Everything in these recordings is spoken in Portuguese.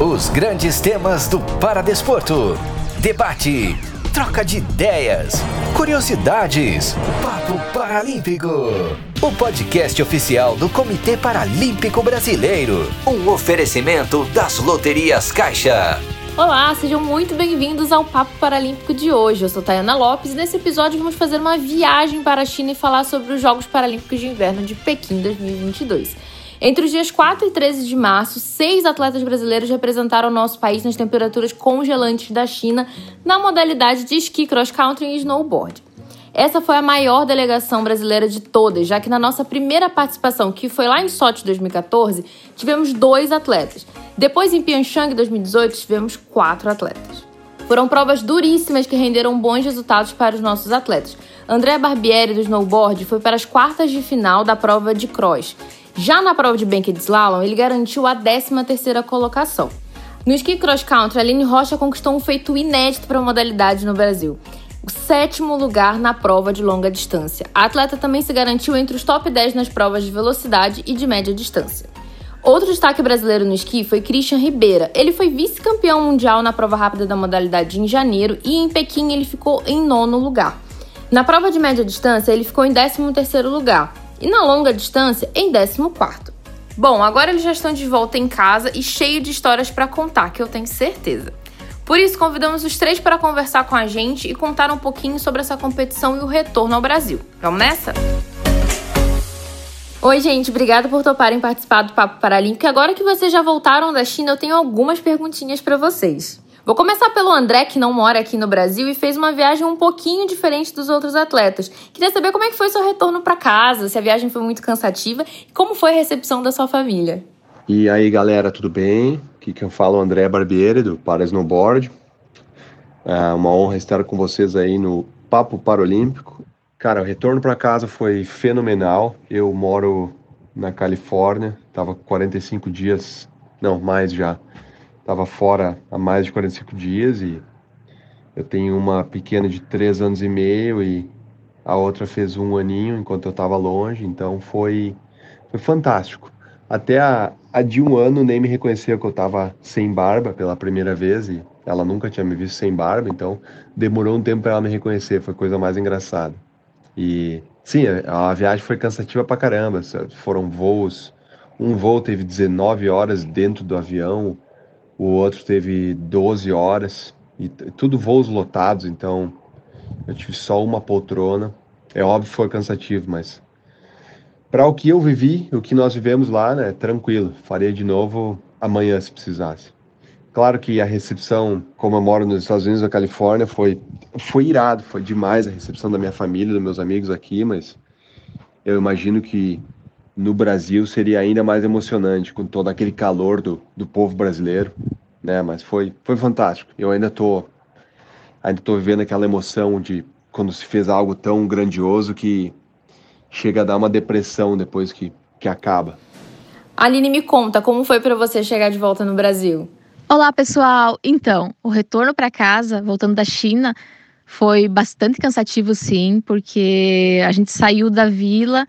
Os grandes temas do Paradesporto. Debate, troca de ideias, curiosidades. Papo Paralímpico. O podcast oficial do Comitê Paralímpico Brasileiro. Um oferecimento das loterias Caixa. Olá, sejam muito bem-vindos ao Papo Paralímpico de hoje. Eu sou Tayana Lopes e nesse episódio vamos fazer uma viagem para a China e falar sobre os Jogos Paralímpicos de Inverno de Pequim 2022. Entre os dias 4 e 13 de março, seis atletas brasileiros representaram o nosso país nas temperaturas congelantes da China na modalidade de esqui cross country e snowboard. Essa foi a maior delegação brasileira de todas, já que na nossa primeira participação, que foi lá em Sochi 2014, tivemos dois atletas. Depois, em Pyeongchang 2018, tivemos quatro atletas. Foram provas duríssimas que renderam bons resultados para os nossos atletas. André Barbieri, do snowboard, foi para as quartas de final da prova de cross. Já na prova de bank de slalom, ele garantiu a 13ª colocação. No esqui cross country, Aline Rocha conquistou um feito inédito para a modalidade no Brasil. O sétimo lugar na prova de longa distância. A atleta também se garantiu entre os top 10 nas provas de velocidade e de média distância. Outro destaque brasileiro no esqui foi Christian Ribeira. Ele foi vice-campeão mundial na prova rápida da modalidade em janeiro e em Pequim ele ficou em nono lugar. Na prova de média distância, ele ficou em 13º lugar e na longa distância em 14. Bom, agora eles já estão de volta em casa e cheio de histórias para contar, que eu tenho certeza. Por isso, convidamos os três para conversar com a gente e contar um pouquinho sobre essa competição e o retorno ao Brasil. Vamos nessa? Oi, gente, obrigada por toparem participar do Papo Paralímpico. Agora que vocês já voltaram da China, eu tenho algumas perguntinhas para vocês. Vou começar pelo André, que não mora aqui no Brasil e fez uma viagem um pouquinho diferente dos outros atletas. Queria saber como é que foi seu retorno para casa, se a viagem foi muito cansativa e como foi a recepção da sua família. E aí, galera, tudo bem? Aqui quem fala é o André Barbieri, do Para Snowboard. É uma honra estar com vocês aí no Papo Paralímpico. Cara, o retorno para casa foi fenomenal. Eu moro na Califórnia, tava 45 dias, não, mais já, estava fora há mais de 45 dias e eu tenho uma pequena de 3 anos e meio e a outra fez um aninho enquanto eu estava longe, então foi, foi fantástico. Até a, a de um ano nem me reconheceu que eu estava sem barba pela primeira vez e ela nunca tinha me visto sem barba, então demorou um tempo para ela me reconhecer, foi coisa mais engraçada. E sim, a, a viagem foi cansativa pra caramba, foram voos, um voo teve 19 horas dentro do avião, o outro teve 12 horas, e tudo voos lotados, então eu tive só uma poltrona. É óbvio que foi cansativo, mas para o que eu vivi, o que nós vivemos lá, né, tranquilo. Faria de novo amanhã se precisasse. Claro que a recepção, como eu moro nos Estados Unidos, na Califórnia, foi foi irado, foi demais a recepção da minha família, dos meus amigos aqui, mas eu imagino que no Brasil seria ainda mais emocionante com todo aquele calor do, do povo brasileiro, né? Mas foi foi fantástico. Eu ainda tô ainda tô vivendo aquela emoção de quando se fez algo tão grandioso que chega a dar uma depressão depois que que acaba. Aline, me conta como foi para você chegar de volta no Brasil. Olá, pessoal. Então, o retorno para casa, voltando da China, foi bastante cansativo, sim, porque a gente saiu da vila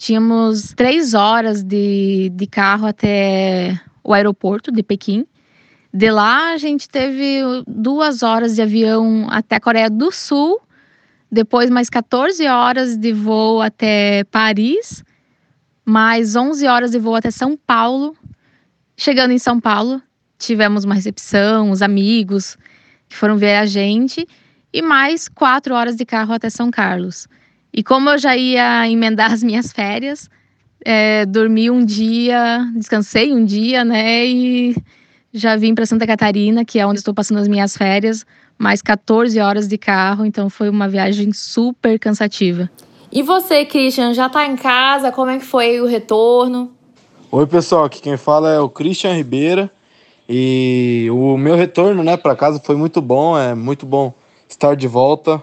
Tínhamos três horas de, de carro até o aeroporto de Pequim. De lá, a gente teve duas horas de avião até a Coreia do Sul, depois mais 14 horas de voo até Paris, mais 11 horas de voo até São Paulo. Chegando em São Paulo, tivemos uma recepção, os amigos que foram ver a gente, e mais quatro horas de carro até São Carlos. E como eu já ia emendar as minhas férias, é, dormi um dia, descansei um dia, né? E já vim para Santa Catarina, que é onde estou passando as minhas férias, mais 14 horas de carro, então foi uma viagem super cansativa. E você, Christian, já está em casa? Como é que foi o retorno? Oi, pessoal, aqui quem fala é o Christian Ribeira. E o meu retorno, né, para casa foi muito bom, é muito bom estar de volta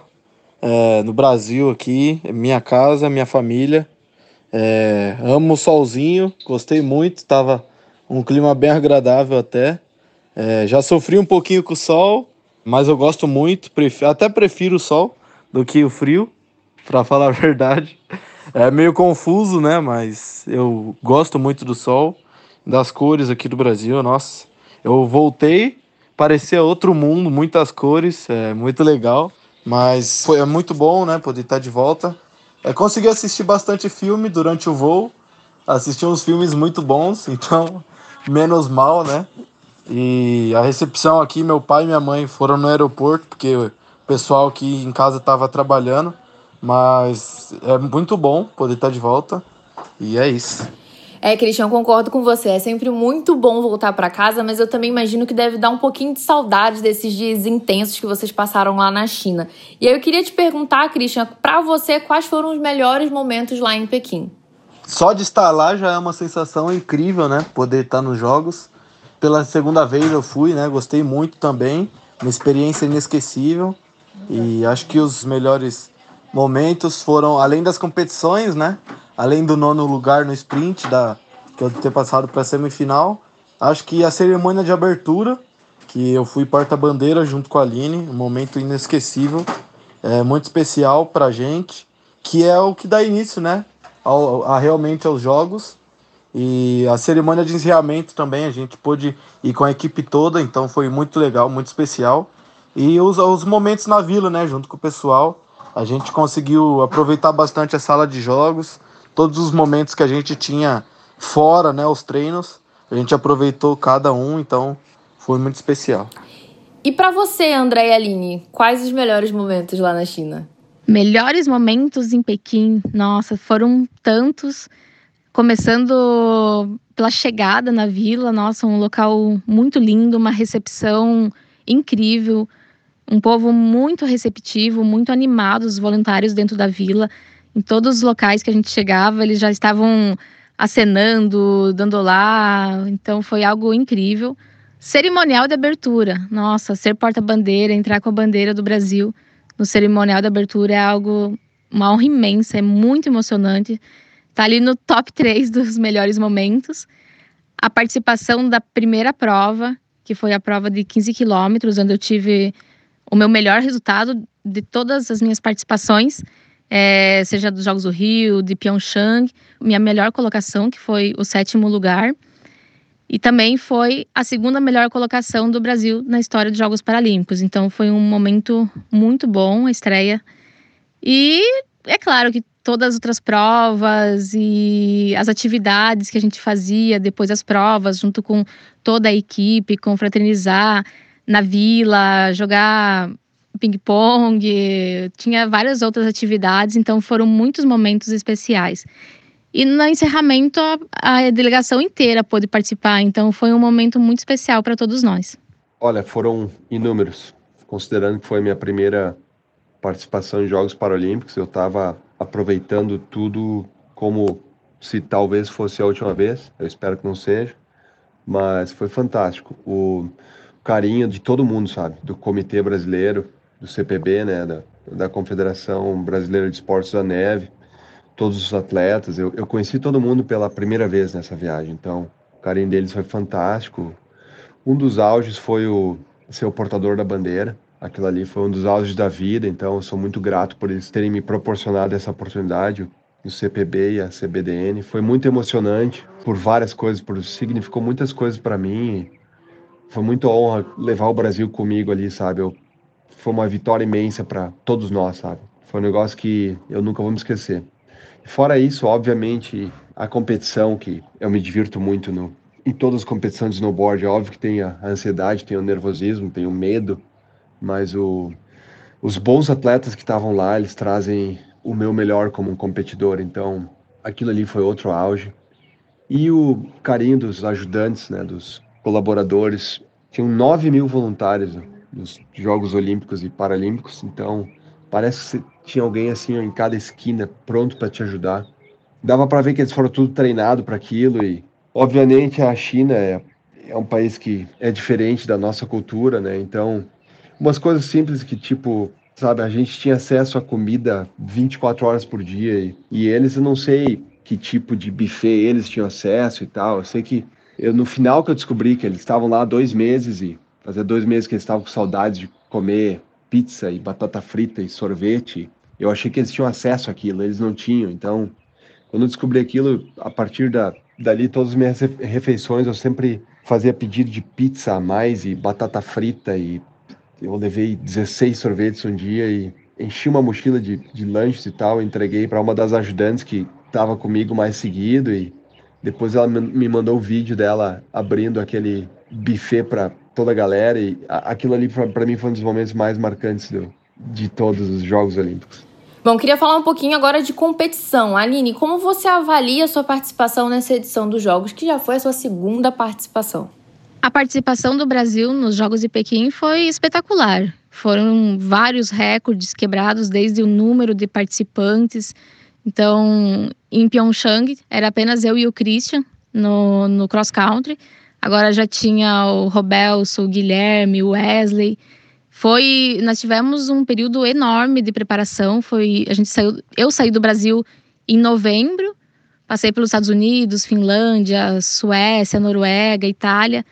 é, no Brasil aqui, é minha casa, minha família. É, amo o solzinho, gostei muito, estava um clima bem agradável até. É, já sofri um pouquinho com o sol, mas eu gosto muito, prefiro, até prefiro o sol do que o frio, para falar a verdade. É meio confuso, né? Mas eu gosto muito do sol, das cores aqui do Brasil, nossa. Eu voltei, parecia outro mundo, muitas cores, é muito legal. Mas foi é muito bom, né, poder estar de volta. É, consegui assistir bastante filme durante o voo. Assisti uns filmes muito bons, então menos mal, né? E a recepção aqui, meu pai e minha mãe foram no aeroporto, porque o pessoal aqui em casa estava trabalhando. Mas é muito bom poder estar de volta. E é isso. É, Cristian, concordo com você. É sempre muito bom voltar para casa, mas eu também imagino que deve dar um pouquinho de saudade desses dias intensos que vocês passaram lá na China. E aí eu queria te perguntar, Cristian, para você, quais foram os melhores momentos lá em Pequim? Só de estar lá já é uma sensação incrível, né? Poder estar nos jogos. Pela segunda vez eu fui, né? Gostei muito também. Uma experiência inesquecível. E acho que os melhores momentos foram, além das competições, né? Além do nono lugar no sprint, da, que ter passado para a semifinal, acho que a cerimônia de abertura, que eu fui porta-bandeira junto com a Aline, um momento inesquecível, é, muito especial para a gente, que é o que dá início, né? Ao, a, realmente aos jogos. E a cerimônia de encerramento também, a gente pôde ir com a equipe toda, então foi muito legal, muito especial. E os, os momentos na vila, né, junto com o pessoal, a gente conseguiu aproveitar bastante a sala de jogos, todos os momentos que a gente tinha fora, né, os treinos, a gente aproveitou cada um, então foi muito especial. E para você, André e Aline, quais os melhores momentos lá na China? Melhores momentos em Pequim, nossa, foram tantos. Começando pela chegada na vila, nossa, um local muito lindo, uma recepção incrível, um povo muito receptivo, muito animado, os voluntários dentro da vila. Em todos os locais que a gente chegava, eles já estavam acenando, dando olá. Então foi algo incrível. Cerimonial de abertura. Nossa, ser porta-bandeira, entrar com a bandeira do Brasil no cerimonial de abertura é algo, uma honra imensa, é muito emocionante. Tá ali no top 3 dos melhores momentos. A participação da primeira prova, que foi a prova de 15 quilômetros, onde eu tive o meu melhor resultado de todas as minhas participações, é, seja dos Jogos do Rio, de Pyeongchang, minha melhor colocação, que foi o sétimo lugar. E também foi a segunda melhor colocação do Brasil na história dos Jogos Paralímpicos. Então foi um momento muito bom a estreia. E é claro que todas as outras provas e as atividades que a gente fazia depois das provas, junto com toda a equipe, confraternizar, na vila, jogar ping-pong, tinha várias outras atividades, então foram muitos momentos especiais. E no encerramento, a, a delegação inteira pôde participar, então foi um momento muito especial para todos nós. Olha, foram inúmeros, considerando que foi minha primeira participação em Jogos Paralímpicos, eu estava aproveitando tudo como se talvez fosse a última vez, eu espero que não seja, mas foi fantástico. O, carinho de todo mundo, sabe? Do Comitê Brasileiro, do CPB, né? Da, da Confederação Brasileira de Esportes da Neve, todos os atletas. Eu, eu conheci todo mundo pela primeira vez nessa viagem, então o carinho deles foi fantástico. Um dos auges foi o ser o portador da bandeira. Aquilo ali foi um dos auges da vida, então eu sou muito grato por eles terem me proporcionado essa oportunidade o CPB e a CBDN. Foi muito emocionante por várias coisas, por significou muitas coisas para mim foi muito honra levar o Brasil comigo ali, sabe? Eu, foi uma vitória imensa para todos nós, sabe? Foi um negócio que eu nunca vou me esquecer. Fora isso, obviamente, a competição, que eu me divirto muito no, em todas as competições de snowboard. É óbvio que tem a ansiedade, tem o nervosismo, tem o medo, mas o, os bons atletas que estavam lá, eles trazem o meu melhor como um competidor. Então, aquilo ali foi outro auge. E o carinho dos ajudantes, né, dos colaboradores. Tinham 9 mil voluntários nos Jogos Olímpicos e Paralímpicos, então parece que tinha alguém assim em cada esquina pronto para te ajudar. Dava para ver que eles foram tudo treinado para aquilo e, obviamente, a China é, é um país que é diferente da nossa cultura, né? Então, umas coisas simples que tipo sabe, a gente tinha acesso a comida 24 horas por dia e, e eles, eu não sei que tipo de buffet eles tinham acesso e tal. Eu sei que eu, no final que eu descobri que eles estavam lá dois meses e fazia dois meses que eles estavam com saudades de comer pizza e batata frita e sorvete, eu achei que eles tinham acesso àquilo, eles não tinham. Então, quando eu descobri aquilo, a partir da, dali, todas as minhas refeições eu sempre fazia pedido de pizza a mais e batata frita e eu levei 16 sorvetes um dia e enchi uma mochila de, de lanches e tal, entreguei para uma das ajudantes que estava comigo mais seguido e depois ela me mandou o vídeo dela abrindo aquele buffet para toda a galera e aquilo ali para mim foi um dos momentos mais marcantes do, de todos os Jogos Olímpicos. Bom, queria falar um pouquinho agora de competição. Aline, como você avalia a sua participação nessa edição dos Jogos, que já foi a sua segunda participação? A participação do Brasil nos Jogos de Pequim foi espetacular. Foram vários recordes quebrados, desde o número de participantes. Então, em Pyeongchang, era apenas eu e o Christian no, no cross country. Agora já tinha o Robelso, o Guilherme, o Wesley. Foi, nós tivemos um período enorme de preparação. Foi, a gente saiu, eu saí do Brasil em novembro, passei pelos Estados Unidos, Finlândia, Suécia, Noruega, Itália.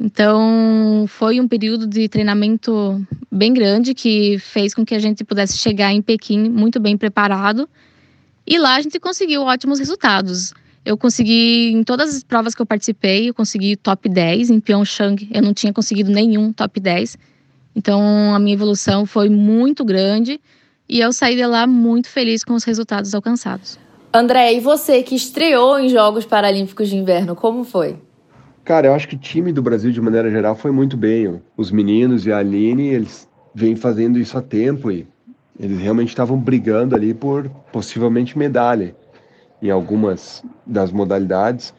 Então, foi um período de treinamento bem grande que fez com que a gente pudesse chegar em Pequim muito bem preparado. E lá a gente conseguiu ótimos resultados. Eu consegui, em todas as provas que eu participei, eu consegui top 10. Em Pyeongchang, eu não tinha conseguido nenhum top 10. Então, a minha evolução foi muito grande e eu saí de lá muito feliz com os resultados alcançados. André, e você que estreou em Jogos Paralímpicos de Inverno, como foi? Cara, eu acho que o time do Brasil, de maneira geral, foi muito bem. Os meninos e a Aline, eles vêm fazendo isso há tempo e eles realmente estavam brigando ali por possivelmente medalha em algumas das modalidades.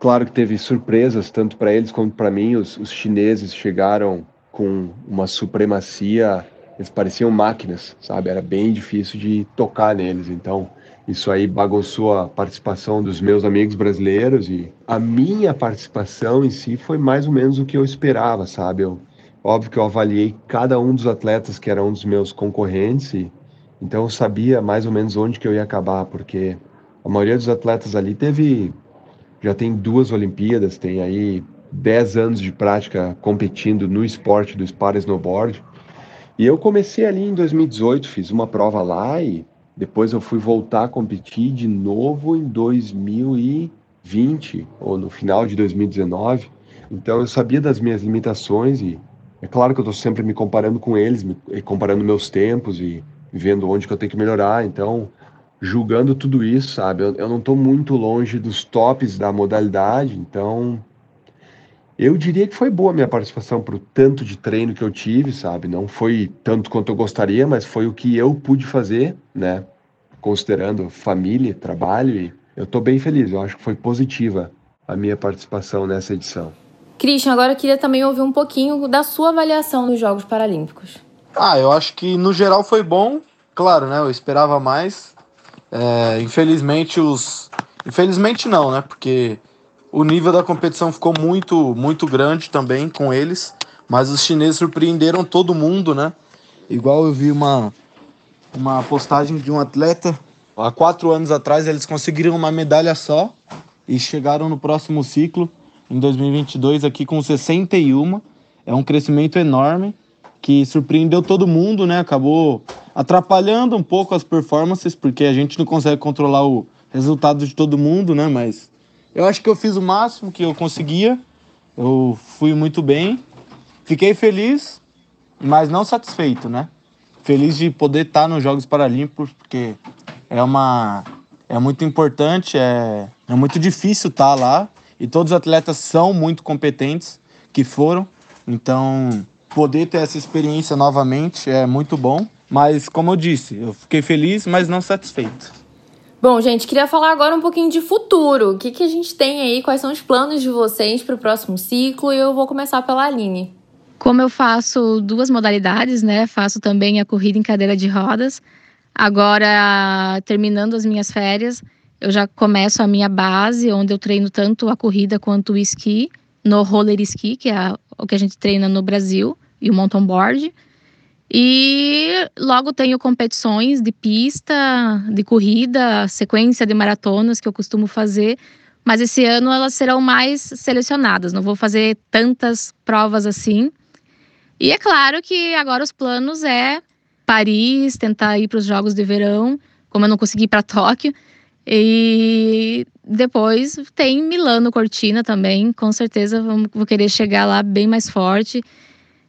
Claro que teve surpresas, tanto para eles quanto para mim. Os, os chineses chegaram com uma supremacia, eles pareciam máquinas, sabe? Era bem difícil de tocar neles. Então, isso aí bagunçou a participação dos meus amigos brasileiros e a minha participação em si foi mais ou menos o que eu esperava, sabe? Eu, óbvio que eu avaliei cada um dos atletas que era um dos meus concorrentes e então eu sabia mais ou menos onde que eu ia acabar, porque a maioria dos atletas ali teve já tem duas Olimpíadas, tem aí 10 anos de prática competindo no esporte do Spar Snowboard. E eu comecei ali em 2018, fiz uma prova lá e depois eu fui voltar a competir de novo em 2020 ou no final de 2019. Então eu sabia das minhas limitações e é claro que eu estou sempre me comparando com eles, me, comparando meus tempos e vendo onde que eu tenho que melhorar. Então, julgando tudo isso, sabe? Eu, eu não estou muito longe dos tops da modalidade, então eu diria que foi boa a minha participação para o tanto de treino que eu tive, sabe? Não foi tanto quanto eu gostaria, mas foi o que eu pude fazer, né? Considerando família, trabalho, e eu estou bem feliz. Eu acho que foi positiva a minha participação nessa edição. Christian, agora eu queria também ouvir um pouquinho da sua avaliação dos Jogos Paralímpicos. Ah, eu acho que no geral foi bom. Claro, né? Eu esperava mais. É, infelizmente os. Infelizmente não, né? Porque o nível da competição ficou muito, muito grande também com eles, mas os chineses surpreenderam todo mundo, né? Igual eu vi uma, uma postagem de um atleta, há quatro anos atrás eles conseguiram uma medalha só e chegaram no próximo ciclo, em 2022, aqui com 61. É um crescimento enorme que surpreendeu todo mundo, né? Acabou atrapalhando um pouco as performances, porque a gente não consegue controlar o resultado de todo mundo, né? Mas eu acho que eu fiz o máximo que eu conseguia. Eu fui muito bem. Fiquei feliz, mas não satisfeito, né? Feliz de poder estar nos Jogos Paralímpicos, porque é uma é muito importante, é, é muito difícil estar lá e todos os atletas são muito competentes que foram. Então, poder ter essa experiência novamente é muito bom. Mas, como eu disse, eu fiquei feliz, mas não satisfeito. Bom, gente, queria falar agora um pouquinho de futuro. O que, que a gente tem aí? Quais são os planos de vocês para o próximo ciclo? E eu vou começar pela Aline. Como eu faço duas modalidades, né? Faço também a corrida em cadeira de rodas. Agora, terminando as minhas férias, eu já começo a minha base, onde eu treino tanto a corrida quanto o esqui, no roller ski, que é o que a gente treina no Brasil, e o mountain board. E logo tenho competições de pista, de corrida, sequência de maratonas que eu costumo fazer, mas esse ano elas serão mais selecionadas, não vou fazer tantas provas assim. E é claro que agora os planos é Paris, tentar ir para os Jogos de Verão, como eu não consegui ir para Tóquio, E depois tem Milano Cortina também, com certeza vou querer chegar lá bem mais forte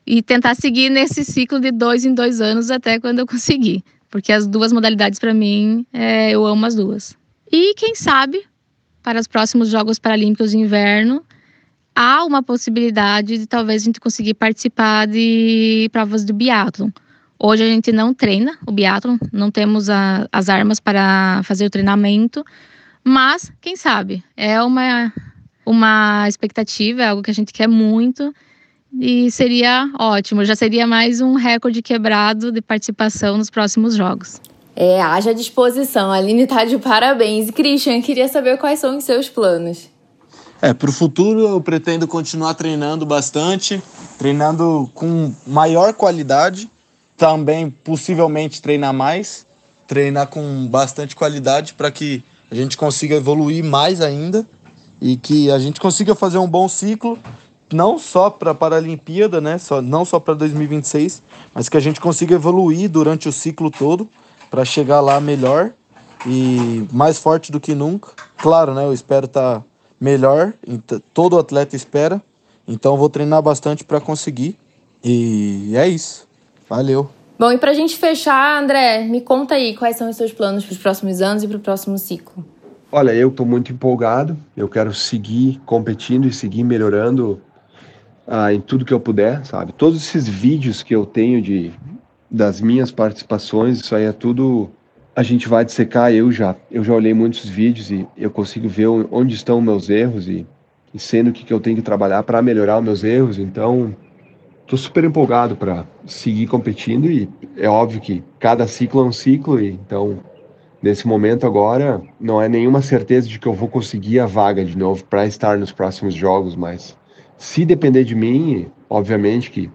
e tentar seguir nesse ciclo de dois em dois anos até quando eu conseguir, porque as duas modalidades para mim é, eu amo as duas. E quem sabe para os próximos Jogos Paralímpicos de Inverno há uma possibilidade de talvez a gente conseguir participar de provas do biathlon. Hoje a gente não treina o biathlon, não temos a, as armas para fazer o treinamento, mas quem sabe é uma uma expectativa, é algo que a gente quer muito e seria ótimo. Já seria mais um recorde quebrado de participação nos próximos jogos. É, haja disposição. A Aline tá de parabéns. Christian, queria saber quais são os seus planos. É, para o futuro eu pretendo continuar treinando bastante, treinando com maior qualidade, também possivelmente treinar mais, treinar com bastante qualidade para que a gente consiga evoluir mais ainda e que a gente consiga fazer um bom ciclo, não só para a Paralimpíada, né, só, não só para 2026, mas que a gente consiga evoluir durante o ciclo todo para chegar lá melhor e mais forte do que nunca. Claro, né, eu espero estar tá melhor, todo atleta espera. Então vou treinar bastante para conseguir. E é isso. Valeu. Bom, e para a gente fechar, André, me conta aí quais são os seus planos para os próximos anos e para o próximo ciclo. Olha, eu estou muito empolgado. Eu quero seguir competindo e seguir melhorando ah, em tudo que eu puder, sabe? Todos esses vídeos que eu tenho de das minhas participações, isso aí é tudo a gente vai dissecar, eu já, eu já olhei muitos vídeos e eu consigo ver onde estão meus erros e, e sendo que, que eu tenho que trabalhar para melhorar os meus erros. Então, estou super empolgado para seguir competindo e é óbvio que cada ciclo é um ciclo, e então nesse momento agora não é nenhuma certeza de que eu vou conseguir a vaga de novo para estar nos próximos jogos, mas se depender de mim, obviamente que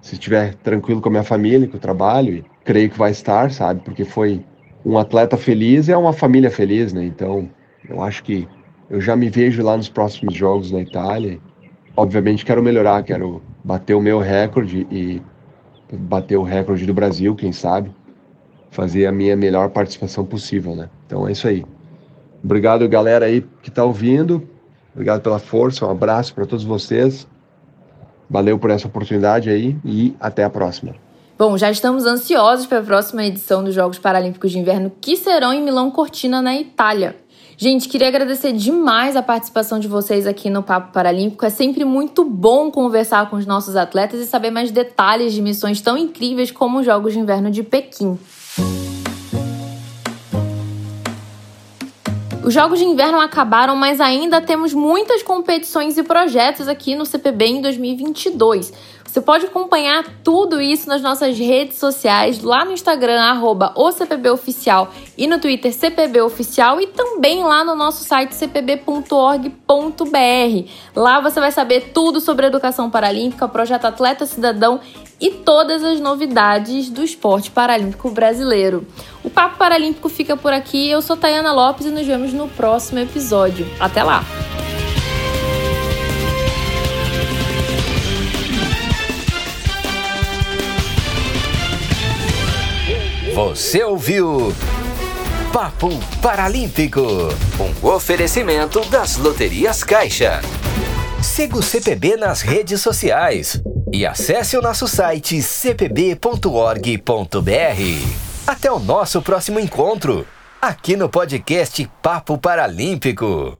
se estiver tranquilo com a minha família, com o trabalho, e creio que vai estar, sabe? Porque foi um atleta feliz é uma família feliz, né? Então, eu acho que eu já me vejo lá nos próximos jogos na Itália. Obviamente quero melhorar, quero bater o meu recorde e bater o recorde do Brasil, quem sabe, fazer a minha melhor participação possível, né? Então é isso aí. Obrigado, galera aí que está ouvindo. Obrigado pela força, um abraço para todos vocês. Valeu por essa oportunidade aí e até a próxima. Bom, já estamos ansiosos para a próxima edição dos Jogos Paralímpicos de Inverno, que serão em Milão Cortina, na Itália. Gente, queria agradecer demais a participação de vocês aqui no Papo Paralímpico. É sempre muito bom conversar com os nossos atletas e saber mais detalhes de missões tão incríveis como os Jogos de Inverno de Pequim. Os Jogos de Inverno acabaram, mas ainda temos muitas competições e projetos aqui no CPB em 2022. Você pode acompanhar tudo isso nas nossas redes sociais, lá no Instagram, arroba OCPBOficial e no Twitter CPBOficial e também lá no nosso site cpb.org.br. Lá você vai saber tudo sobre educação paralímpica, projeto Atleta Cidadão e todas as novidades do esporte paralímpico brasileiro. O Papo Paralímpico fica por aqui. Eu sou Tayana Lopes e nos vemos no próximo episódio. Até lá! Você ouviu Papo Paralímpico, um oferecimento das Loterias Caixa. Siga o CPB nas redes sociais e acesse o nosso site cpb.org.br. Até o nosso próximo encontro, aqui no podcast Papo Paralímpico.